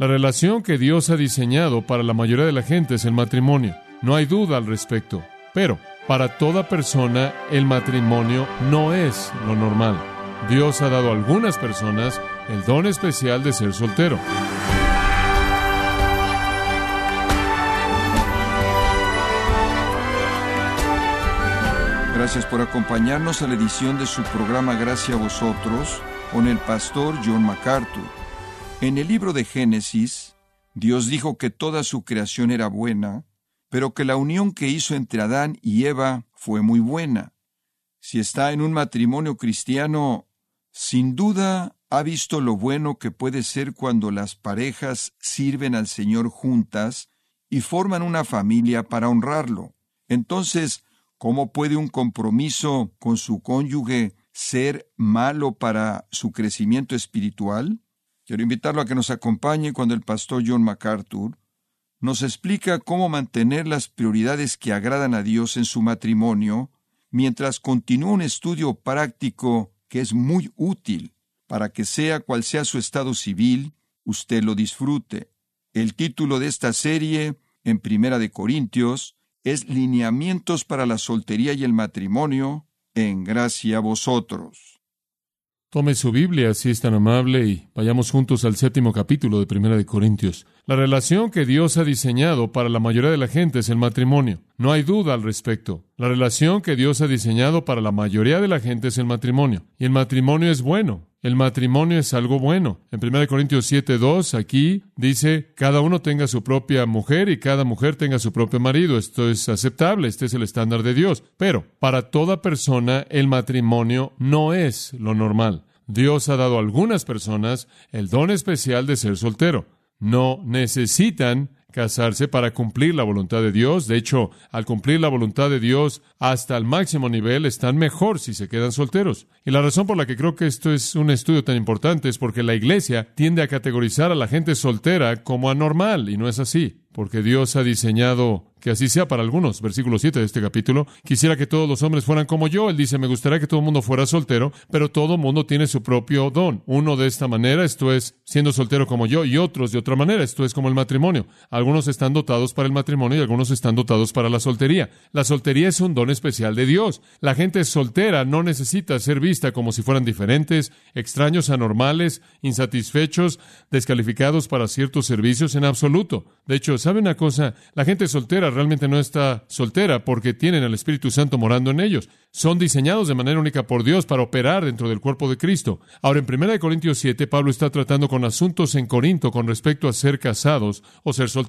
La relación que Dios ha diseñado para la mayoría de la gente es el matrimonio. No hay duda al respecto. Pero para toda persona el matrimonio no es lo normal. Dios ha dado a algunas personas el don especial de ser soltero. Gracias por acompañarnos a la edición de su programa Gracia a vosotros con el pastor John MacArthur. En el libro de Génesis, Dios dijo que toda su creación era buena, pero que la unión que hizo entre Adán y Eva fue muy buena. Si está en un matrimonio cristiano, sin duda ha visto lo bueno que puede ser cuando las parejas sirven al Señor juntas y forman una familia para honrarlo. Entonces, ¿cómo puede un compromiso con su cónyuge ser malo para su crecimiento espiritual? Quiero invitarlo a que nos acompañe cuando el pastor John MacArthur nos explica cómo mantener las prioridades que agradan a Dios en su matrimonio, mientras continúa un estudio práctico que es muy útil para que sea cual sea su estado civil, usted lo disfrute. El título de esta serie, en Primera de Corintios, es Lineamientos para la soltería y el matrimonio, en gracia a vosotros. Tome su Biblia, si es tan amable, y vayamos juntos al séptimo capítulo de Primera de Corintios. La relación que Dios ha diseñado para la mayoría de la gente es el matrimonio. No hay duda al respecto. La relación que Dios ha diseñado para la mayoría de la gente es el matrimonio. Y el matrimonio es bueno. El matrimonio es algo bueno. En 1 Corintios 7, 2, aquí dice, cada uno tenga su propia mujer y cada mujer tenga su propio marido. Esto es aceptable, este es el estándar de Dios. Pero para toda persona el matrimonio no es lo normal. Dios ha dado a algunas personas el don especial de ser soltero. No necesitan casarse para cumplir la voluntad de Dios. De hecho, al cumplir la voluntad de Dios hasta el máximo nivel, están mejor si se quedan solteros. Y la razón por la que creo que esto es un estudio tan importante es porque la Iglesia tiende a categorizar a la gente soltera como anormal, y no es así, porque Dios ha diseñado que así sea para algunos. Versículo 7 de este capítulo. Quisiera que todos los hombres fueran como yo. Él dice, me gustaría que todo el mundo fuera soltero, pero todo el mundo tiene su propio don. Uno de esta manera, esto es siendo soltero como yo, y otros de otra manera, esto es como el matrimonio. Algunos están dotados para el matrimonio y algunos están dotados para la soltería. La soltería es un don especial de Dios. La gente soltera no necesita ser vista como si fueran diferentes, extraños, anormales, insatisfechos, descalificados para ciertos servicios en absoluto. De hecho, ¿sabe una cosa? La gente soltera realmente no está soltera porque tienen al Espíritu Santo morando en ellos. Son diseñados de manera única por Dios para operar dentro del cuerpo de Cristo. Ahora, en 1 Corintios 7, Pablo está tratando con asuntos en Corinto con respecto a ser casados o ser solteros.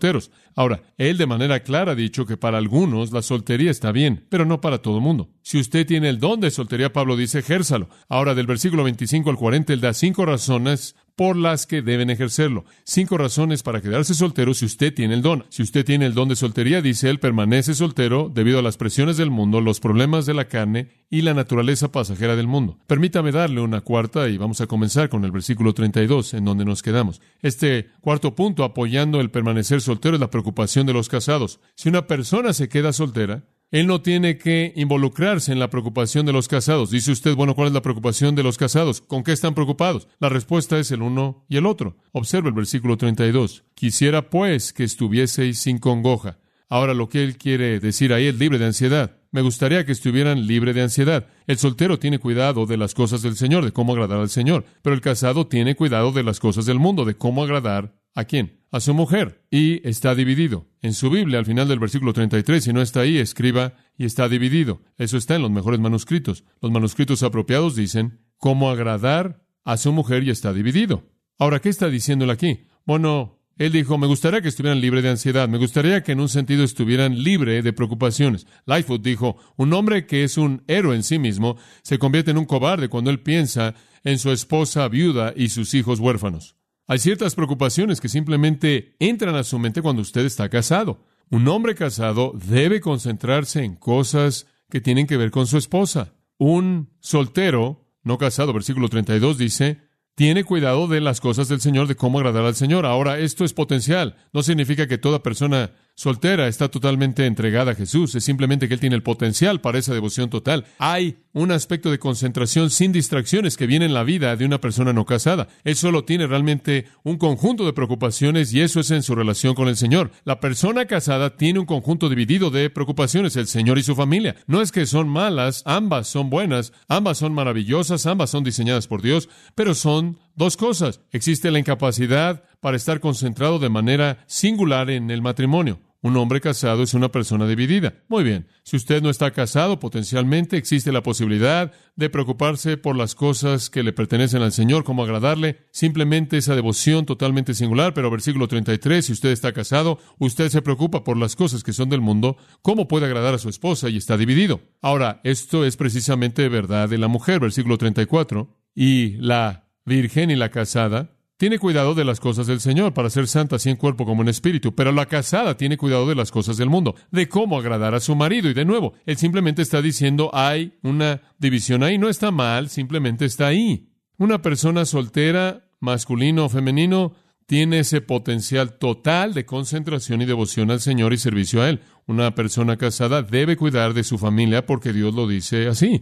Ahora, él de manera clara ha dicho que para algunos la soltería está bien, pero no para todo el mundo. Si usted tiene el don de soltería, Pablo dice, ejérzalo. Ahora, del versículo 25 al 40, él da cinco razones por las que deben ejercerlo. Cinco razones para quedarse soltero si usted tiene el don. Si usted tiene el don de soltería, dice él, permanece soltero debido a las presiones del mundo, los problemas de la carne y la naturaleza pasajera del mundo. Permítame darle una cuarta y vamos a comenzar con el versículo 32, en donde nos quedamos. Este cuarto punto, apoyando el permanecer soltero, es la preocupación de los casados. Si una persona se queda soltera, él no tiene que involucrarse en la preocupación de los casados. Dice usted, bueno, ¿cuál es la preocupación de los casados? ¿Con qué están preocupados? La respuesta es el uno y el otro. Observe el versículo 32. Quisiera pues que estuvieseis sin congoja. Ahora lo que él quiere decir ahí es libre de ansiedad. Me gustaría que estuvieran libre de ansiedad. El soltero tiene cuidado de las cosas del Señor, de cómo agradar al Señor, pero el casado tiene cuidado de las cosas del mundo, de cómo agradar a quién? a su mujer y está dividido. En su Biblia, al final del versículo 33, si no está ahí, escriba y está dividido. Eso está en los mejores manuscritos. Los manuscritos apropiados dicen cómo agradar a su mujer y está dividido. Ahora, ¿qué está diciéndole aquí? Bueno, él dijo, me gustaría que estuvieran libres de ansiedad, me gustaría que en un sentido estuvieran libres de preocupaciones. Lightfoot dijo, un hombre que es un héroe en sí mismo se convierte en un cobarde cuando él piensa en su esposa viuda y sus hijos huérfanos. Hay ciertas preocupaciones que simplemente entran a su mente cuando usted está casado. Un hombre casado debe concentrarse en cosas que tienen que ver con su esposa. Un soltero, no casado, versículo 32 dice, tiene cuidado de las cosas del Señor, de cómo agradar al Señor. Ahora, esto es potencial. No significa que toda persona soltera está totalmente entregada a Jesús. Es simplemente que Él tiene el potencial para esa devoción total. Hay un aspecto de concentración sin distracciones que viene en la vida de una persona no casada. Él solo tiene realmente un conjunto de preocupaciones y eso es en su relación con el Señor. La persona casada tiene un conjunto dividido de preocupaciones, el Señor y su familia. No es que son malas, ambas son buenas, ambas son maravillosas, ambas son diseñadas por Dios, pero son dos cosas. Existe la incapacidad para estar concentrado de manera singular en el matrimonio. Un hombre casado es una persona dividida. Muy bien, si usted no está casado, potencialmente existe la posibilidad de preocuparse por las cosas que le pertenecen al Señor, como agradarle, simplemente esa devoción totalmente singular, pero versículo 33, si usted está casado, usted se preocupa por las cosas que son del mundo, cómo puede agradar a su esposa y está dividido. Ahora, esto es precisamente verdad de la mujer, versículo 34, y la virgen y la casada tiene cuidado de las cosas del Señor para ser santa así en cuerpo como en espíritu, pero la casada tiene cuidado de las cosas del mundo, de cómo agradar a su marido. Y de nuevo, él simplemente está diciendo hay una división ahí, no está mal, simplemente está ahí. Una persona soltera, masculino o femenino, tiene ese potencial total de concentración y devoción al Señor y servicio a Él. Una persona casada debe cuidar de su familia porque Dios lo dice así.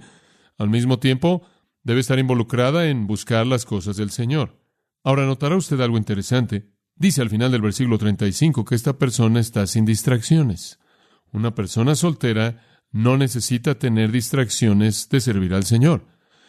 Al mismo tiempo, debe estar involucrada en buscar las cosas del Señor. Ahora notará usted algo interesante. Dice al final del versículo 35 que esta persona está sin distracciones. Una persona soltera no necesita tener distracciones de servir al Señor.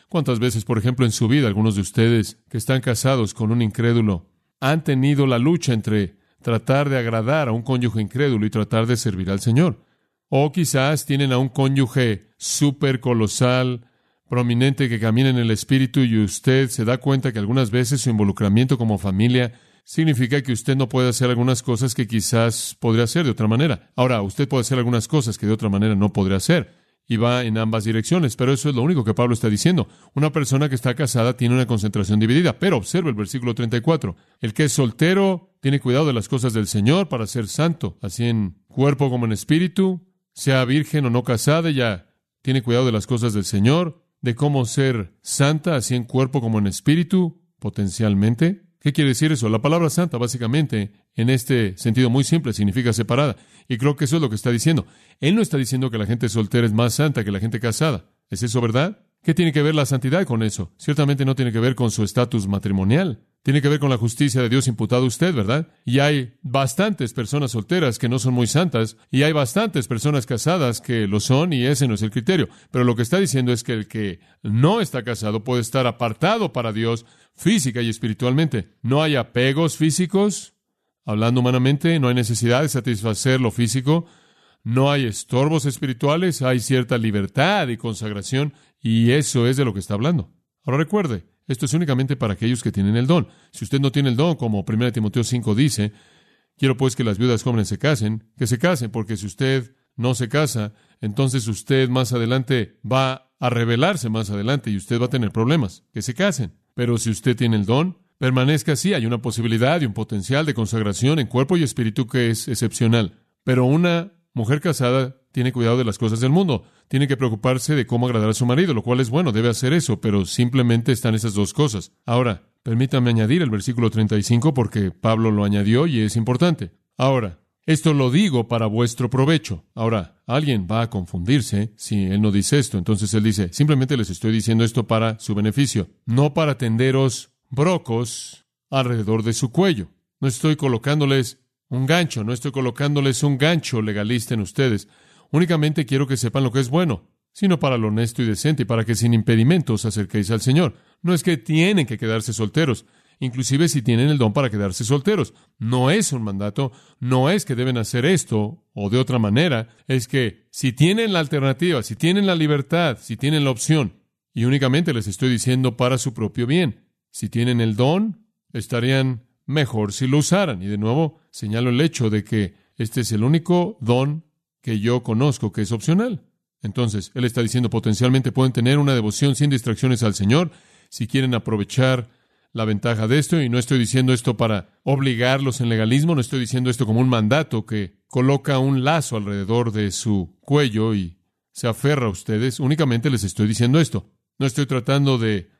¿Cuántas veces, por ejemplo, en su vida algunos de ustedes que están casados con un incrédulo han tenido la lucha entre tratar de agradar a un cónyuge incrédulo y tratar de servir al Señor? O quizás tienen a un cónyuge súper colosal, prominente que camina en el Espíritu y usted se da cuenta que algunas veces su involucramiento como familia significa que usted no puede hacer algunas cosas que quizás podría hacer de otra manera. Ahora, usted puede hacer algunas cosas que de otra manera no podría hacer. Y va en ambas direcciones, pero eso es lo único que Pablo está diciendo. Una persona que está casada tiene una concentración dividida, pero observe el versículo 34. El que es soltero tiene cuidado de las cosas del Señor para ser santo, así en cuerpo como en espíritu, sea virgen o no casada, ya tiene cuidado de las cosas del Señor, de cómo ser santa, así en cuerpo como en espíritu, potencialmente. ¿Qué quiere decir eso? La palabra santa, básicamente, en este sentido muy simple, significa separada. Y creo que eso es lo que está diciendo. Él no está diciendo que la gente soltera es más santa que la gente casada. ¿Es eso verdad? ¿Qué tiene que ver la santidad con eso? Ciertamente no tiene que ver con su estatus matrimonial. Tiene que ver con la justicia de Dios imputada a usted, ¿verdad? Y hay bastantes personas solteras que no son muy santas, y hay bastantes personas casadas que lo son, y ese no es el criterio. Pero lo que está diciendo es que el que no está casado puede estar apartado para Dios física y espiritualmente. No hay apegos físicos, hablando humanamente, no hay necesidad de satisfacer lo físico, no hay estorbos espirituales, hay cierta libertad y consagración, y eso es de lo que está hablando. Ahora recuerde, esto es únicamente para aquellos que tienen el don. Si usted no tiene el don, como 1 Timoteo 5 dice, quiero pues que las viudas jóvenes se casen, que se casen, porque si usted no se casa, entonces usted más adelante va a rebelarse más adelante y usted va a tener problemas. Que se casen. Pero si usted tiene el don, permanezca así. Hay una posibilidad y un potencial de consagración en cuerpo y espíritu que es excepcional. Pero una mujer casada tiene cuidado de las cosas del mundo, tiene que preocuparse de cómo agradar a su marido, lo cual es bueno, debe hacer eso, pero simplemente están esas dos cosas. Ahora, permítame añadir el versículo 35 porque Pablo lo añadió y es importante. Ahora, esto lo digo para vuestro provecho. Ahora, alguien va a confundirse si él no dice esto. Entonces él dice, simplemente les estoy diciendo esto para su beneficio, no para tenderos brocos alrededor de su cuello. No estoy colocándoles un gancho, no estoy colocándoles un gancho legalista en ustedes. Únicamente quiero que sepan lo que es bueno, sino para lo honesto y decente y para que sin impedimentos acerquéis al Señor. No es que tienen que quedarse solteros, inclusive si tienen el don para quedarse solteros. No es un mandato, no es que deben hacer esto o de otra manera, es que si tienen la alternativa, si tienen la libertad, si tienen la opción, y únicamente les estoy diciendo para su propio bien, si tienen el don, estarían mejor si lo usaran. Y de nuevo señalo el hecho de que este es el único don que yo conozco que es opcional. Entonces, él está diciendo potencialmente pueden tener una devoción sin distracciones al Señor si quieren aprovechar la ventaja de esto. Y no estoy diciendo esto para obligarlos en legalismo, no estoy diciendo esto como un mandato que coloca un lazo alrededor de su cuello y se aferra a ustedes. Únicamente les estoy diciendo esto. No estoy tratando de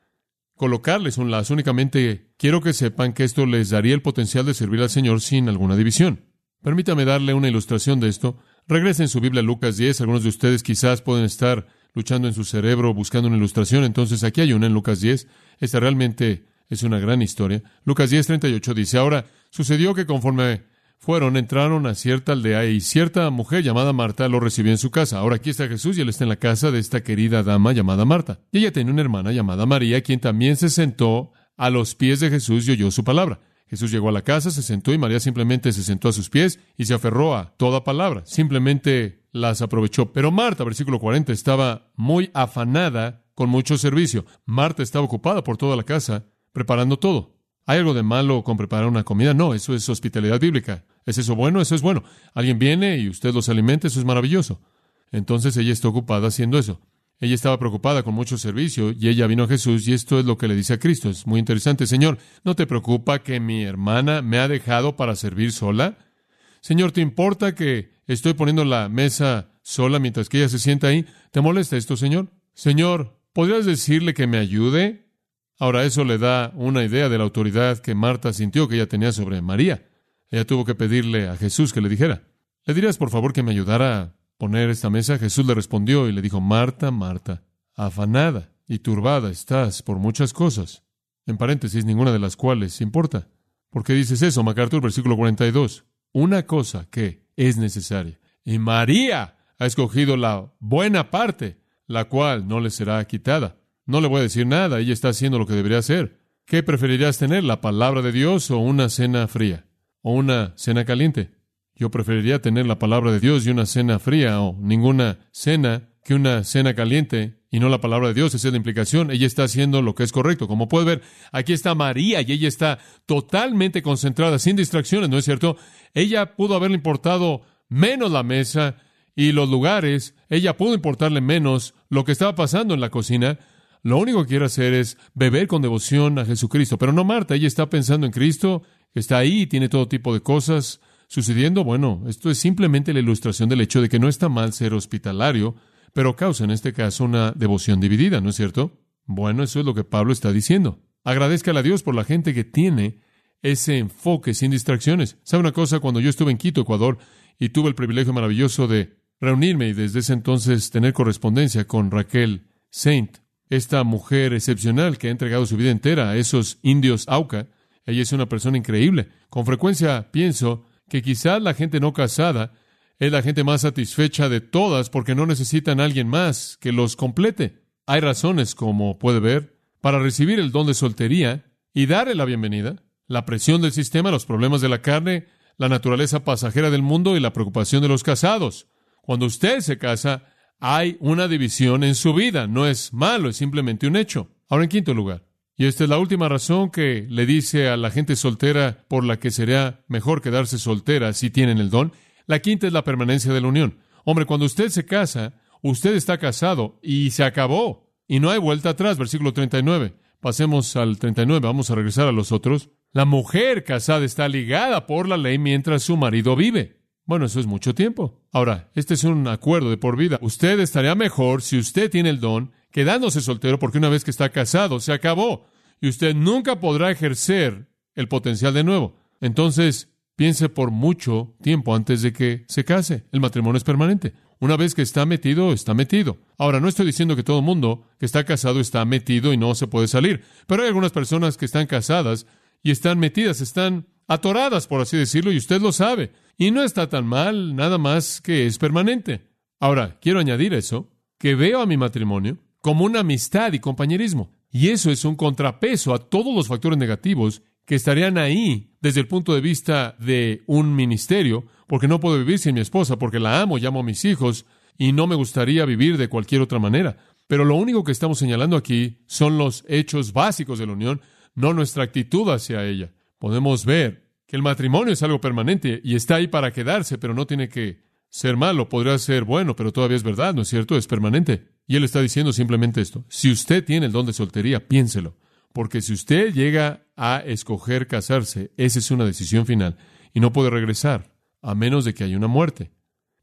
colocarles un lazo, únicamente quiero que sepan que esto les daría el potencial de servir al Señor sin alguna división. Permítame darle una ilustración de esto. Regresen su Biblia a Lucas 10. Algunos de ustedes quizás pueden estar luchando en su cerebro, buscando una ilustración. Entonces aquí hay una en Lucas 10. Esta realmente es una gran historia. Lucas 10, 38 dice, ahora sucedió que conforme fueron, entraron a cierta aldea y cierta mujer llamada Marta lo recibió en su casa. Ahora aquí está Jesús y él está en la casa de esta querida dama llamada Marta. Y ella tenía una hermana llamada María, quien también se sentó a los pies de Jesús y oyó su palabra. Jesús llegó a la casa, se sentó y María simplemente se sentó a sus pies y se aferró a toda palabra. Simplemente las aprovechó. Pero Marta, versículo 40, estaba muy afanada con mucho servicio. Marta estaba ocupada por toda la casa, preparando todo. ¿Hay algo de malo con preparar una comida? No, eso es hospitalidad bíblica. ¿Es eso bueno? Eso es bueno. Alguien viene y usted los alimenta, eso es maravilloso. Entonces ella está ocupada haciendo eso. Ella estaba preocupada con mucho servicio y ella vino a Jesús y esto es lo que le dice a Cristo. Es muy interesante. Señor, ¿no te preocupa que mi hermana me ha dejado para servir sola? Señor, ¿te importa que estoy poniendo la mesa sola mientras que ella se sienta ahí? ¿Te molesta esto, Señor? Señor, ¿podrías decirle que me ayude? Ahora eso le da una idea de la autoridad que Marta sintió que ella tenía sobre María. Ella tuvo que pedirle a Jesús que le dijera, ¿le dirías por favor que me ayudara poner esta mesa? Jesús le respondió y le dijo, Marta, Marta, afanada y turbada estás por muchas cosas, en paréntesis, ninguna de las cuales importa. ¿Por qué dices eso? MacArthur, versículo 42. Una cosa que es necesaria. Y María ha escogido la buena parte, la cual no le será quitada. No le voy a decir nada, ella está haciendo lo que debería hacer. ¿Qué preferirías tener, la palabra de Dios o una cena fría? ¿O una cena caliente? Yo preferiría tener la palabra de Dios y una cena fría o ninguna cena que una cena caliente y no la palabra de Dios. Esa es la implicación. Ella está haciendo lo que es correcto. Como puede ver, aquí está María y ella está totalmente concentrada, sin distracciones, ¿no es cierto? Ella pudo haberle importado menos la mesa y los lugares. Ella pudo importarle menos lo que estaba pasando en la cocina. Lo único que quiere hacer es beber con devoción a Jesucristo. Pero no Marta, ella está pensando en Cristo, está ahí, tiene todo tipo de cosas sucediendo, bueno, esto es simplemente la ilustración del hecho de que no está mal ser hospitalario, pero causa en este caso una devoción dividida, ¿no es cierto? Bueno, eso es lo que Pablo está diciendo. Agradezcale a Dios por la gente que tiene ese enfoque sin distracciones. ¿Sabe una cosa? Cuando yo estuve en Quito, Ecuador, y tuve el privilegio maravilloso de reunirme y desde ese entonces tener correspondencia con Raquel Saint, esta mujer excepcional que ha entregado su vida entera a esos indios Auca, ella es una persona increíble. Con frecuencia pienso que quizás la gente no casada es la gente más satisfecha de todas porque no necesitan a alguien más que los complete. Hay razones, como puede ver, para recibir el don de soltería y darle la bienvenida. La presión del sistema, los problemas de la carne, la naturaleza pasajera del mundo y la preocupación de los casados. Cuando usted se casa, hay una división en su vida. No es malo, es simplemente un hecho. Ahora, en quinto lugar, y esta es la última razón que le dice a la gente soltera por la que sería mejor quedarse soltera si tienen el don. La quinta es la permanencia de la unión. Hombre, cuando usted se casa, usted está casado y se acabó. Y no hay vuelta atrás, versículo 39. Pasemos al 39, vamos a regresar a los otros. La mujer casada está ligada por la ley mientras su marido vive. Bueno, eso es mucho tiempo. Ahora, este es un acuerdo de por vida. Usted estaría mejor si usted tiene el don quedándose soltero porque una vez que está casado se acabó y usted nunca podrá ejercer el potencial de nuevo. Entonces, piense por mucho tiempo antes de que se case. El matrimonio es permanente. Una vez que está metido, está metido. Ahora, no estoy diciendo que todo el mundo que está casado está metido y no se puede salir, pero hay algunas personas que están casadas y están metidas, están atoradas, por así decirlo, y usted lo sabe. Y no está tan mal, nada más que es permanente. Ahora, quiero añadir eso, que veo a mi matrimonio como una amistad y compañerismo. Y eso es un contrapeso a todos los factores negativos que estarían ahí desde el punto de vista de un ministerio, porque no puedo vivir sin mi esposa, porque la amo, llamo a mis hijos, y no me gustaría vivir de cualquier otra manera. Pero lo único que estamos señalando aquí son los hechos básicos de la unión, no nuestra actitud hacia ella. Podemos ver que el matrimonio es algo permanente y está ahí para quedarse, pero no tiene que ser malo, podría ser bueno, pero todavía es verdad, ¿no es cierto? Es permanente. Y él está diciendo simplemente esto. Si usted tiene el don de soltería, piénselo. Porque si usted llega a escoger casarse, esa es una decisión final y no puede regresar, a menos de que haya una muerte.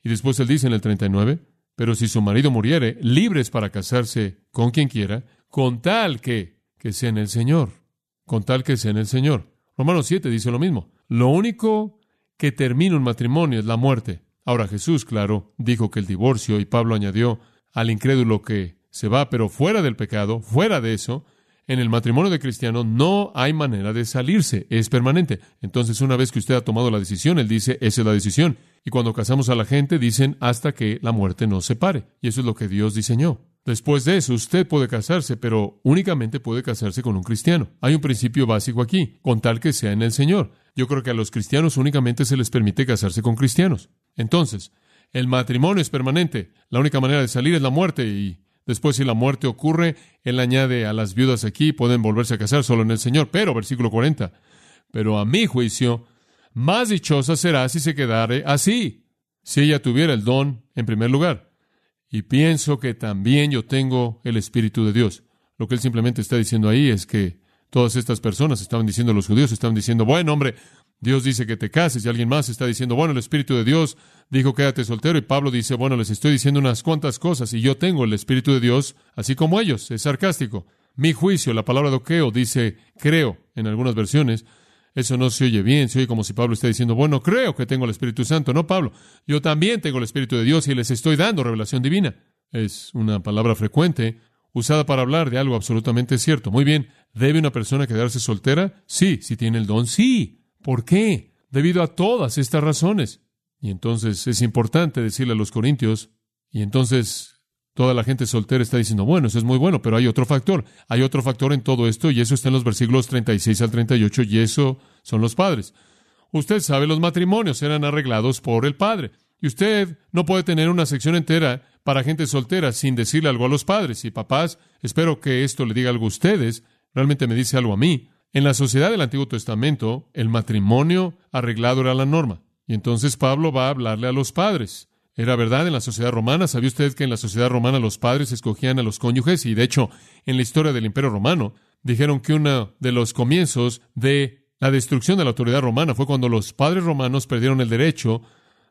Y después él dice en el 39, pero si su marido muriere, libres para casarse con quien quiera, con tal que, que sea en el Señor, con tal que sea en el Señor. Romanos 7 dice lo mismo. Lo único que termina un matrimonio es la muerte. Ahora Jesús, claro, dijo que el divorcio, y Pablo añadió, al incrédulo que se va, pero fuera del pecado, fuera de eso, en el matrimonio de cristiano no hay manera de salirse, es permanente. Entonces, una vez que usted ha tomado la decisión, él dice, esa es la decisión. Y cuando casamos a la gente, dicen hasta que la muerte nos separe. Y eso es lo que Dios diseñó. Después de eso, usted puede casarse, pero únicamente puede casarse con un cristiano. Hay un principio básico aquí, con tal que sea en el Señor. Yo creo que a los cristianos únicamente se les permite casarse con cristianos. Entonces, el matrimonio es permanente. La única manera de salir es la muerte y Después, si la muerte ocurre, él añade a las viudas aquí, pueden volverse a casar solo en el Señor. Pero, versículo 40, pero a mi juicio, más dichosa será si se quedare así, si ella tuviera el don en primer lugar. Y pienso que también yo tengo el Espíritu de Dios. Lo que él simplemente está diciendo ahí es que todas estas personas estaban diciendo, los judíos estaban diciendo, bueno, hombre, Dios dice que te cases y alguien más está diciendo, bueno, el Espíritu de Dios dijo quédate soltero y Pablo dice, bueno, les estoy diciendo unas cuantas cosas y yo tengo el Espíritu de Dios, así como ellos, es sarcástico. Mi juicio, la palabra doqueo dice creo en algunas versiones. Eso no se oye bien, se oye como si Pablo esté diciendo, bueno, creo que tengo el Espíritu Santo. No, Pablo, yo también tengo el Espíritu de Dios y les estoy dando revelación divina. Es una palabra frecuente usada para hablar de algo absolutamente cierto. Muy bien, ¿debe una persona quedarse soltera? Sí, si tiene el don, sí. ¿Por qué? Debido a todas estas razones. Y entonces es importante decirle a los corintios, y entonces toda la gente soltera está diciendo, bueno, eso es muy bueno, pero hay otro factor, hay otro factor en todo esto, y eso está en los versículos 36 al 38, y eso son los padres. Usted sabe, los matrimonios eran arreglados por el padre, y usted no puede tener una sección entera para gente soltera sin decirle algo a los padres. Y papás, espero que esto le diga algo a ustedes, realmente me dice algo a mí. En la sociedad del Antiguo Testamento, el matrimonio arreglado era la norma. Y entonces Pablo va a hablarle a los padres. Era verdad en la sociedad romana. ¿Sabía usted que en la sociedad romana los padres escogían a los cónyuges? Y de hecho, en la historia del Imperio Romano, dijeron que uno de los comienzos de la destrucción de la autoridad romana fue cuando los padres romanos perdieron el derecho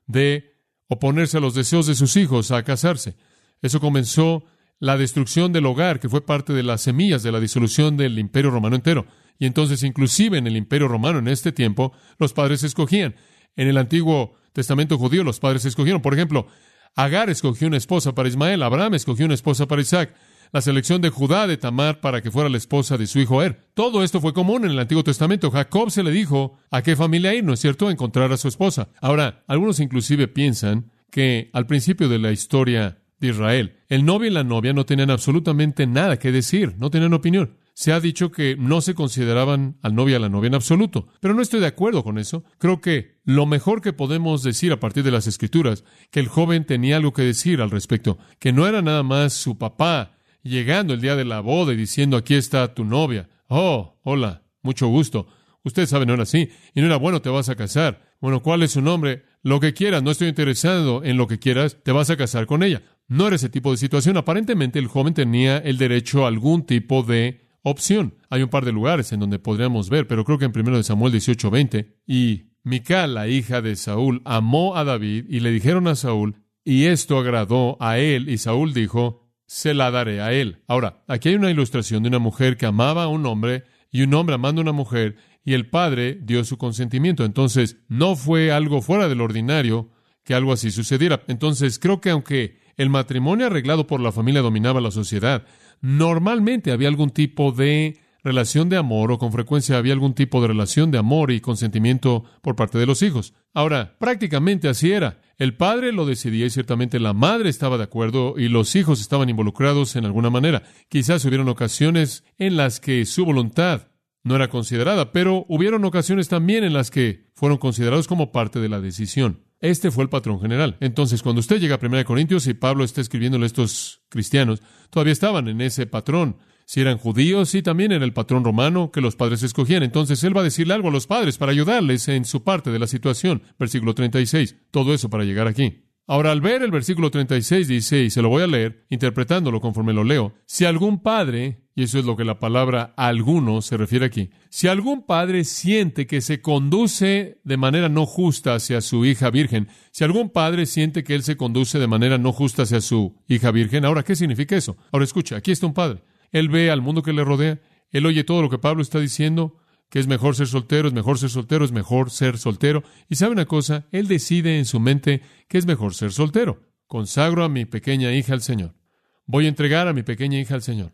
de oponerse a los deseos de sus hijos a casarse. Eso comenzó la destrucción del hogar, que fue parte de las semillas de la disolución del Imperio Romano entero. Y entonces, inclusive en el Imperio Romano en este tiempo, los padres escogían. En el Antiguo Testamento judío, los padres escogieron. Por ejemplo, Agar escogió una esposa para Ismael, Abraham escogió una esposa para Isaac, la selección de Judá de Tamar para que fuera la esposa de su hijo Er. Todo esto fue común en el Antiguo Testamento. Jacob se le dijo a qué familia ir, ¿no es cierto?, encontrar a su esposa. Ahora, algunos inclusive piensan que al principio de la historia de Israel, el novio y la novia no tenían absolutamente nada que decir, no tenían opinión se ha dicho que no se consideraban al novio y a la novia en absoluto. Pero no estoy de acuerdo con eso. Creo que lo mejor que podemos decir a partir de las escrituras, que el joven tenía algo que decir al respecto, que no era nada más su papá llegando el día de la boda y diciendo aquí está tu novia. Oh, hola, mucho gusto. Usted sabe, no era así. Y no era bueno, te vas a casar. Bueno, ¿cuál es su nombre? Lo que quieras, no estoy interesado en lo que quieras, te vas a casar con ella. No era ese tipo de situación. Aparentemente el joven tenía el derecho a algún tipo de opción. Hay un par de lugares en donde podríamos ver, pero creo que en 1 Samuel 18:20, y Mical, la hija de Saúl, amó a David y le dijeron a Saúl, y esto agradó a él, y Saúl dijo, se la daré a él. Ahora, aquí hay una ilustración de una mujer que amaba a un hombre y un hombre amando a una mujer, y el padre dio su consentimiento. Entonces, no fue algo fuera del ordinario que algo así sucediera. Entonces, creo que aunque el matrimonio arreglado por la familia dominaba la sociedad, normalmente había algún tipo de relación de amor o con frecuencia había algún tipo de relación de amor y consentimiento por parte de los hijos. Ahora, prácticamente así era. El padre lo decidía y ciertamente la madre estaba de acuerdo y los hijos estaban involucrados en alguna manera. Quizás hubieron ocasiones en las que su voluntad no era considerada, pero hubieron ocasiones también en las que fueron considerados como parte de la decisión. Este fue el patrón general. Entonces, cuando usted llega a 1 Corintios y Pablo está escribiéndole a estos cristianos, todavía estaban en ese patrón. Si eran judíos, y también en el patrón romano que los padres escogían. Entonces él va a decirle algo a los padres para ayudarles en su parte de la situación. Versículo 36. Todo eso para llegar aquí. Ahora, al ver el versículo 36 dice, y se lo voy a leer, interpretándolo conforme lo leo, si algún padre, y eso es lo que la palabra alguno se refiere aquí, si algún padre siente que se conduce de manera no justa hacia su hija virgen, si algún padre siente que él se conduce de manera no justa hacia su hija virgen, ahora, ¿qué significa eso? Ahora escucha, aquí está un padre, él ve al mundo que le rodea, él oye todo lo que Pablo está diciendo, que es mejor ser soltero, es mejor ser soltero, es mejor ser soltero. Y sabe una cosa, él decide en su mente que es mejor ser soltero. Consagro a mi pequeña hija al Señor. voy a entregar a mi pequeña hija al Señor.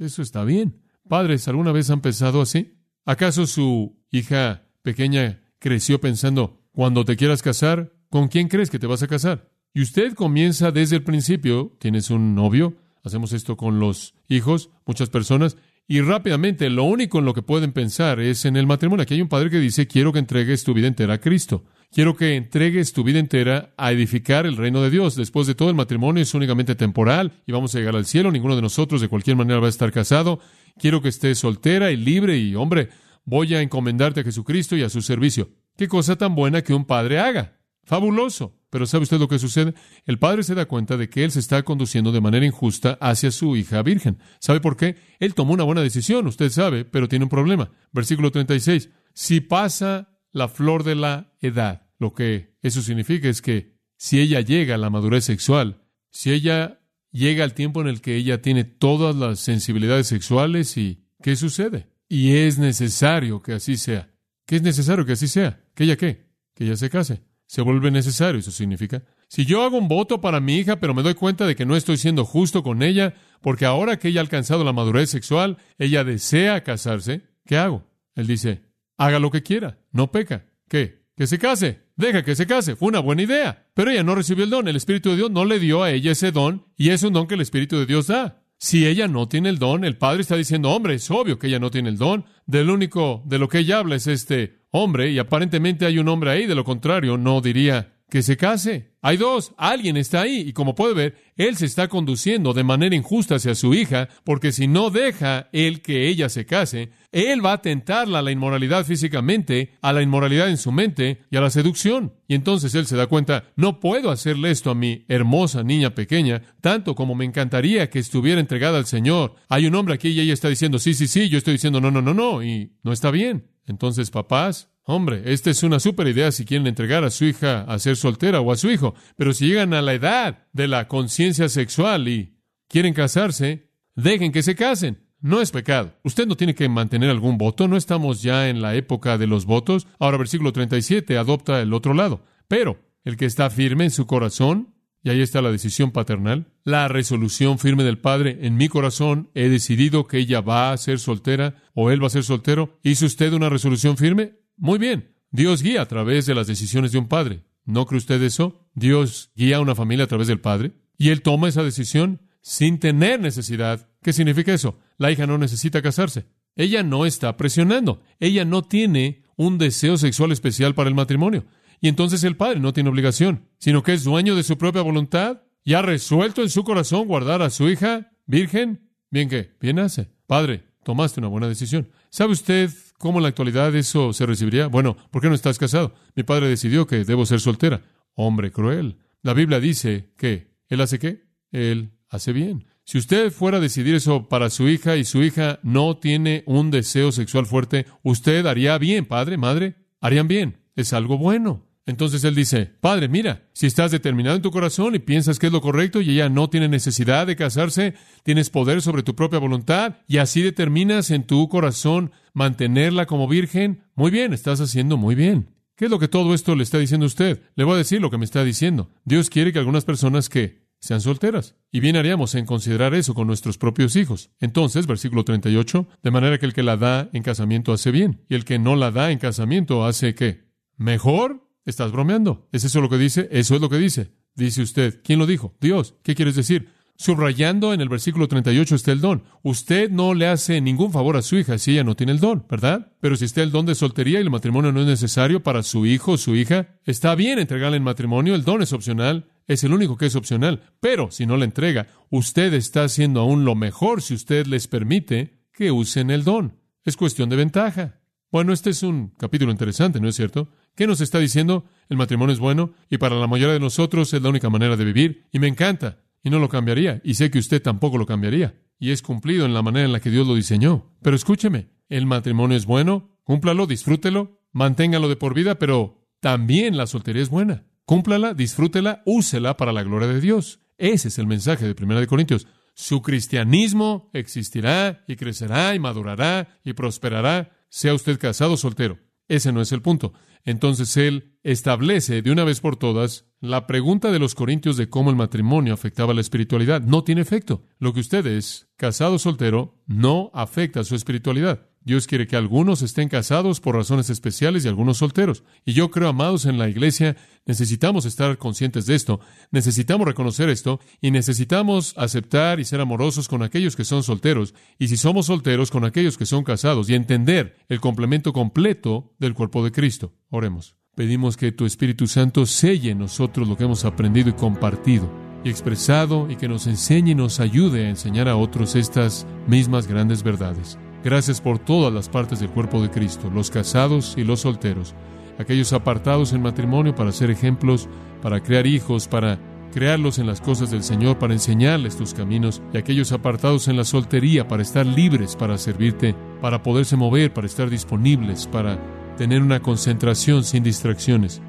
Eso está bien. Padres, ¿alguna vez han pensado así? ¿Acaso su hija pequeña creció pensando, cuando te quieras casar, ¿con quién crees que te vas a casar? Y usted comienza desde el principio, tienes un novio, hacemos esto con los hijos, muchas personas, y rápidamente lo único en lo que pueden pensar es en el matrimonio. Aquí hay un padre que dice, quiero que entregues tu vida entera a Cristo. Quiero que entregues tu vida entera a edificar el reino de Dios. Después de todo, el matrimonio es únicamente temporal y vamos a llegar al cielo. Ninguno de nosotros de cualquier manera va a estar casado. Quiero que estés soltera y libre y, hombre, voy a encomendarte a Jesucristo y a su servicio. Qué cosa tan buena que un padre haga. Fabuloso. Pero ¿sabe usted lo que sucede? El padre se da cuenta de que él se está conduciendo de manera injusta hacia su hija virgen. ¿Sabe por qué? Él tomó una buena decisión, usted sabe, pero tiene un problema. Versículo 36. Si pasa la flor de la edad, lo que eso significa es que si ella llega a la madurez sexual, si ella llega al tiempo en el que ella tiene todas las sensibilidades sexuales y ¿qué sucede? Y es necesario que así sea. ¿Qué es necesario que así sea? ¿Que ella qué? Que ella se case se vuelve necesario. Eso significa, si yo hago un voto para mi hija, pero me doy cuenta de que no estoy siendo justo con ella, porque ahora que ella ha alcanzado la madurez sexual, ella desea casarse, ¿qué hago? Él dice, haga lo que quiera, no peca. ¿Qué? Que se case. Deja que se case. Fue una buena idea. Pero ella no recibió el don. El Espíritu de Dios no le dio a ella ese don, y es un don que el Espíritu de Dios da. Si ella no tiene el don, el Padre está diciendo, hombre, es obvio que ella no tiene el don. Del único de lo que ella habla es este hombre y aparentemente hay un hombre ahí, de lo contrario no diría que se case. Hay dos, alguien está ahí y como puede ver, él se está conduciendo de manera injusta hacia su hija porque si no deja él que ella se case, él va a tentarla a la inmoralidad físicamente, a la inmoralidad en su mente y a la seducción. Y entonces él se da cuenta, no puedo hacerle esto a mi hermosa niña pequeña, tanto como me encantaría que estuviera entregada al Señor. Hay un hombre aquí y ella está diciendo, sí, sí, sí, yo estoy diciendo, no, no, no, no, y no está bien. Entonces, papás, hombre, esta es una súper idea si quieren entregar a su hija a ser soltera o a su hijo, pero si llegan a la edad de la conciencia sexual y quieren casarse, dejen que se casen. No es pecado. Usted no tiene que mantener algún voto. No estamos ya en la época de los votos. Ahora, versículo 37, adopta el otro lado. Pero el que está firme en su corazón, y ahí está la decisión paternal, la resolución firme del padre. En mi corazón he decidido que ella va a ser soltera o él va a ser soltero. ¿Hizo usted una resolución firme? Muy bien. Dios guía a través de las decisiones de un padre. ¿No cree usted eso? Dios guía a una familia a través del padre. Y él toma esa decisión sin tener necesidad. ¿Qué significa eso? La hija no necesita casarse. Ella no está presionando. Ella no tiene un deseo sexual especial para el matrimonio. Y entonces el padre no tiene obligación, sino que es dueño de su propia voluntad y ha resuelto en su corazón guardar a su hija virgen. Bien que, bien hace. Padre, tomaste una buena decisión. ¿Sabe usted cómo en la actualidad eso se recibiría? Bueno, ¿por qué no estás casado? Mi padre decidió que debo ser soltera. Hombre cruel. La Biblia dice que él hace qué? Él hace bien. Si usted fuera a decidir eso para su hija y su hija no tiene un deseo sexual fuerte, usted haría bien, padre, madre, harían bien. Es algo bueno. Entonces él dice, Padre, mira, si estás determinado en tu corazón y piensas que es lo correcto y ella no tiene necesidad de casarse, tienes poder sobre tu propia voluntad y así determinas en tu corazón mantenerla como virgen, muy bien, estás haciendo muy bien. ¿Qué es lo que todo esto le está diciendo a usted? Le voy a decir lo que me está diciendo. Dios quiere que algunas personas que sean solteras. Y bien haríamos en considerar eso con nuestros propios hijos. Entonces, versículo 38, de manera que el que la da en casamiento hace bien, y el que no la da en casamiento hace qué? Mejor Estás bromeando. ¿Es eso lo que dice? Eso es lo que dice. Dice usted. ¿Quién lo dijo? Dios. ¿Qué quieres decir? Subrayando en el versículo 38 está el don. Usted no le hace ningún favor a su hija si ella no tiene el don, ¿verdad? Pero si está el don de soltería y el matrimonio no es necesario para su hijo o su hija, está bien entregarle el matrimonio, el don es opcional, es el único que es opcional. Pero si no le entrega, usted está haciendo aún lo mejor si usted les permite que usen el don. Es cuestión de ventaja. Bueno, este es un capítulo interesante, ¿no es cierto? ¿Qué nos está diciendo? El matrimonio es bueno y para la mayoría de nosotros es la única manera de vivir y me encanta y no lo cambiaría y sé que usted tampoco lo cambiaría y es cumplido en la manera en la que Dios lo diseñó. Pero escúcheme, el matrimonio es bueno, cúmplalo, disfrútelo, manténgalo de por vida, pero también la soltería es buena. Cúmplala, disfrútela, úsela para la gloria de Dios. Ese es el mensaje de Primera de Corintios. Su cristianismo existirá y crecerá y madurará y prosperará sea usted casado o soltero. Ese no es el punto. Entonces Él establece de una vez por todas La pregunta de los corintios de cómo el matrimonio afectaba la espiritualidad no tiene efecto. Lo que usted es, casado soltero, no afecta su espiritualidad. Dios quiere que algunos estén casados por razones especiales y algunos solteros. Y yo creo, amados en la iglesia, necesitamos estar conscientes de esto, necesitamos reconocer esto y necesitamos aceptar y ser amorosos con aquellos que son solteros y si somos solteros con aquellos que son casados y entender el complemento completo del cuerpo de Cristo. Oremos. Pedimos que tu Espíritu Santo selle en nosotros lo que hemos aprendido y compartido y expresado y que nos enseñe y nos ayude a enseñar a otros estas mismas grandes verdades. Gracias por todas las partes del cuerpo de Cristo, los casados y los solteros, aquellos apartados en matrimonio para ser ejemplos, para crear hijos, para crearlos en las cosas del Señor, para enseñarles tus caminos, y aquellos apartados en la soltería para estar libres para servirte, para poderse mover, para estar disponibles, para tener una concentración sin distracciones.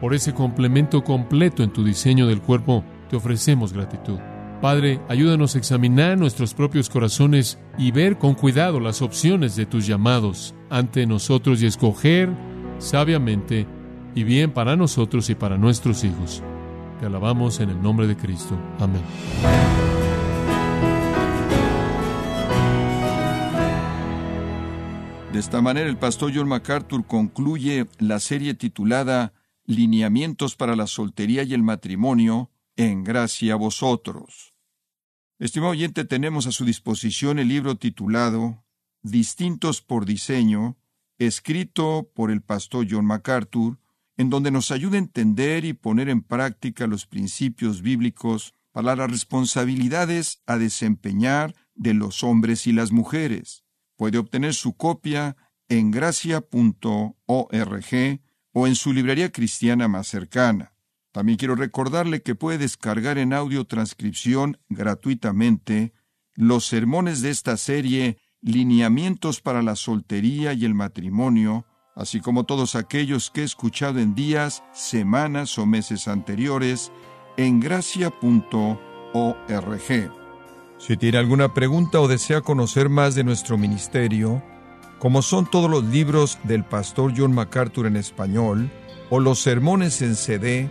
Por ese complemento completo en tu diseño del cuerpo, te ofrecemos gratitud. Padre, ayúdanos a examinar nuestros propios corazones y ver con cuidado las opciones de tus llamados ante nosotros y escoger sabiamente y bien para nosotros y para nuestros hijos. Te alabamos en el nombre de Cristo. Amén. De esta manera, el pastor John MacArthur concluye la serie titulada Lineamientos para la soltería y el matrimonio, en gracia a vosotros. Estimado oyente, tenemos a su disposición el libro titulado Distintos por diseño, escrito por el pastor John MacArthur, en donde nos ayuda a entender y poner en práctica los principios bíblicos para las responsabilidades a desempeñar de los hombres y las mujeres. Puede obtener su copia en gracia.org o en su librería cristiana más cercana. También quiero recordarle que puede descargar en audio transcripción gratuitamente los sermones de esta serie Lineamientos para la soltería y el matrimonio, así como todos aquellos que he escuchado en días, semanas o meses anteriores en gracia.org. Si tiene alguna pregunta o desea conocer más de nuestro ministerio, como son todos los libros del pastor John MacArthur en español o los sermones en CD,